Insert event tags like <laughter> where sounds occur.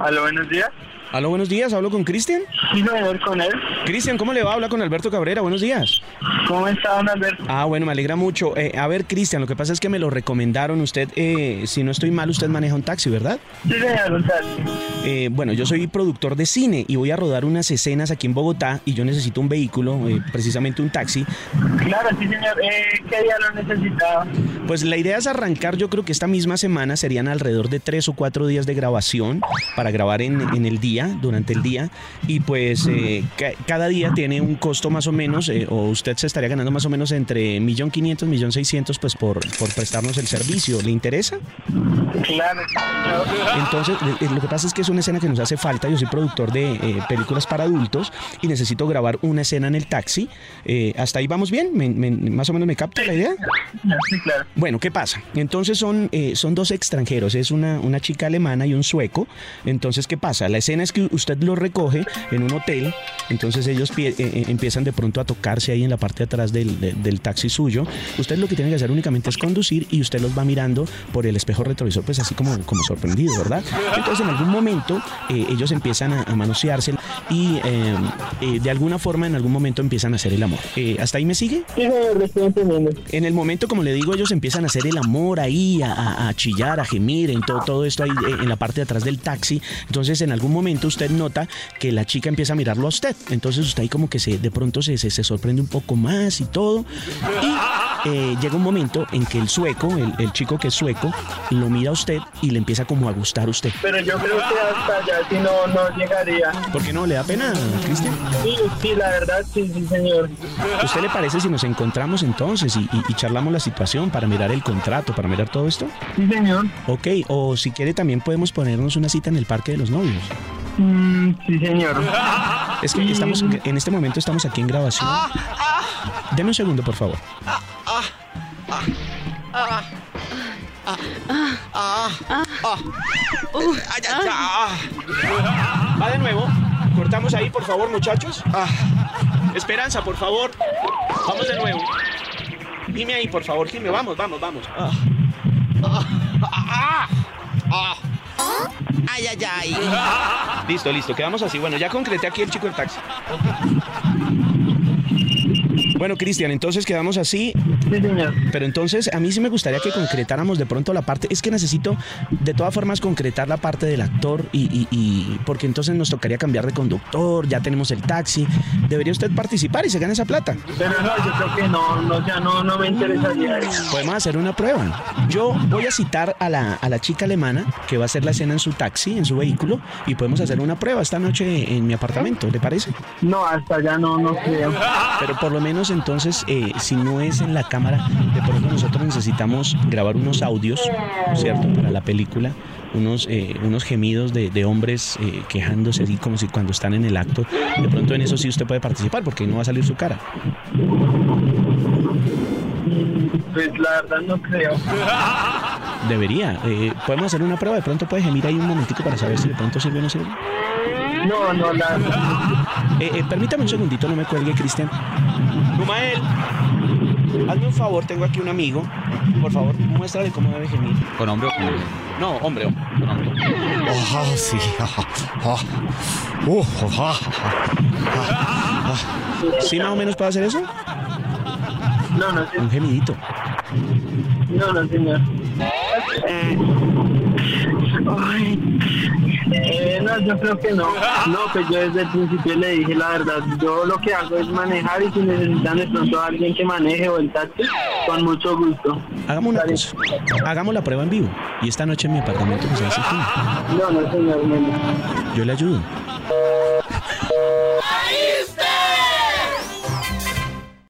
Aló, buenos días. Aló, buenos días, hablo con Cristian. Sí, señor, con él. Cristian, ¿cómo le va? Habla con Alberto Cabrera, buenos días. ¿Cómo está, don Alberto? Ah, bueno, me alegra mucho. Eh, a ver, Cristian, lo que pasa es que me lo recomendaron. Usted, eh, si no estoy mal, usted maneja un taxi, ¿verdad? Sí, señor, un taxi. Eh, bueno, yo soy productor de cine y voy a rodar unas escenas aquí en Bogotá y yo necesito un vehículo, eh, precisamente un taxi. Claro, sí, señor. ¿Qué día lo necesitaba? Pues la idea es arrancar, yo creo que esta misma semana serían alrededor de tres o cuatro días de grabación para grabar en, en el día, durante el día. Y pues eh, ca- cada día tiene un costo más o menos, eh, o usted se estaría ganando más o menos entre 1.500.000, 1.600.000 pues por, por prestarnos el servicio. ¿Le interesa? Claro. Entonces, eh, lo que pasa es que es una escena que nos hace falta. Yo soy productor de eh, películas para adultos y necesito grabar una escena en el taxi. ¿Hasta ahí vamos bien? ¿Me- me- ¿Más o menos me capta la idea? Sí, claro. Bueno, ¿qué pasa? Entonces son, son dos extranjeros, es una, una chica alemana y un sueco. Entonces, ¿qué pasa? La escena es que usted los recoge en un hotel, entonces ellos pie- eh, eh, empiezan de pronto a tocarse ahí en la parte de atrás del, de- del taxi suyo. Usted lo que tiene que hacer únicamente es conducir y usted los va mirando por el espejo retrovisor, pues así como, como sorprendido, ¿verdad? Entonces, en algún momento eh, ellos empiezan a, a manosearse y eh, de alguna forma en algún momento empiezan a hacer el amor. ¿Hasta ahí me sigue? Sí, señor. En el momento, como le digo, ellos empiezan a hacer el amor ahí, a, a- a chillar, a gemir, en todo, todo esto ahí en la parte de atrás del taxi. Entonces, en algún momento usted nota que la chica empieza a mirarlo a usted. Entonces, usted ahí como que se, de pronto se, se, se sorprende un poco más y todo. Y eh, llega un momento en que el sueco, el, el chico que es sueco, lo mira a usted y le empieza como a gustar a usted. Pero yo creo que hasta allá si no, no llegaría. ¿Por qué no? ¿Le da pena, Cristian? Sí, sí, la verdad, sí, sí, señor. ¿Usted le parece si nos encontramos entonces y, y- y charlamos la situación para mirar el contrato, para mirar todo esto? Sí, señor. Ok, o si quiere también podemos ponernos una cita en el Parque de los Novios. Mm, sí, señor. <laughs> Es que estamos, en este momento estamos aquí en grabación. Deme un segundo, por favor. Va de nuevo. Cortamos ahí, por favor, muchachos. Esperanza, por favor. Vamos de nuevo. Dime ahí, por favor, Jimmy. Vamos, vamos, vamos. Ay, ay, ay. <laughs> Listo, listo, quedamos así. Bueno, ya concreté aquí el chico del taxi. <laughs> Bueno, Cristian, entonces quedamos así, Sí, señor. pero entonces a mí sí me gustaría que concretáramos de pronto la parte, es que necesito de todas formas concretar la parte del actor y, y- y- porque entonces nos tocaría cambiar de conductor, ya tenemos el taxi, debería usted participar y se gana esa plata. Pero no, yo creo que no, no, ya no, no me interesaría eso. Podemos hacer una prueba. Yo voy a citar a la, a la chica alemana que va a hacer la escena en su taxi, en su vehículo, y podemos hacer una prueba esta noche en mi apartamento, ¿le parece? No, hasta allá no, no creo. Pero por lo menos entonces, eh, si no es en la cámara, de pronto nosotros necesitamos grabar unos audios, ¿cierto? Para la película, unos, eh, unos gemidos de, de hombres eh, quejándose así como si cuando están en el acto. De pronto en eso sí usted puede participar porque no va a salir su cara. Pues la verdad no creo. Debería. Eh, podemos hacer una prueba, de pronto puede gemir ahí un momentico para saber si de pronto sirve o no sirve. No, no, la Eh, eh, permítame un segundito, no me cuelgue, Cristian. Numael, hazme un favor, tengo aquí un amigo. Por favor, muéstrale cómo debe gemir. ¿Con hombre o con mujer? No, hombre, hombre. Con hombre. Ah, sí. Ah, ah. Uh, ah, ah. ¿Sí más o menos puede hacer eso? No, no, sí, Un gemidito. no, no, señor. Eh, ay, eh, no, yo creo que no. <laughs> No, pues yo desde el principio le dije la verdad. Yo lo que hago es manejar y si necesitan de pronto a alguien que maneje o el taxi, con mucho gusto. Hagamos una cosa. Hagamos la prueba en vivo. Y esta noche en mi apartamento pues, se hace. No, no, señor, no. Yo le ayudo.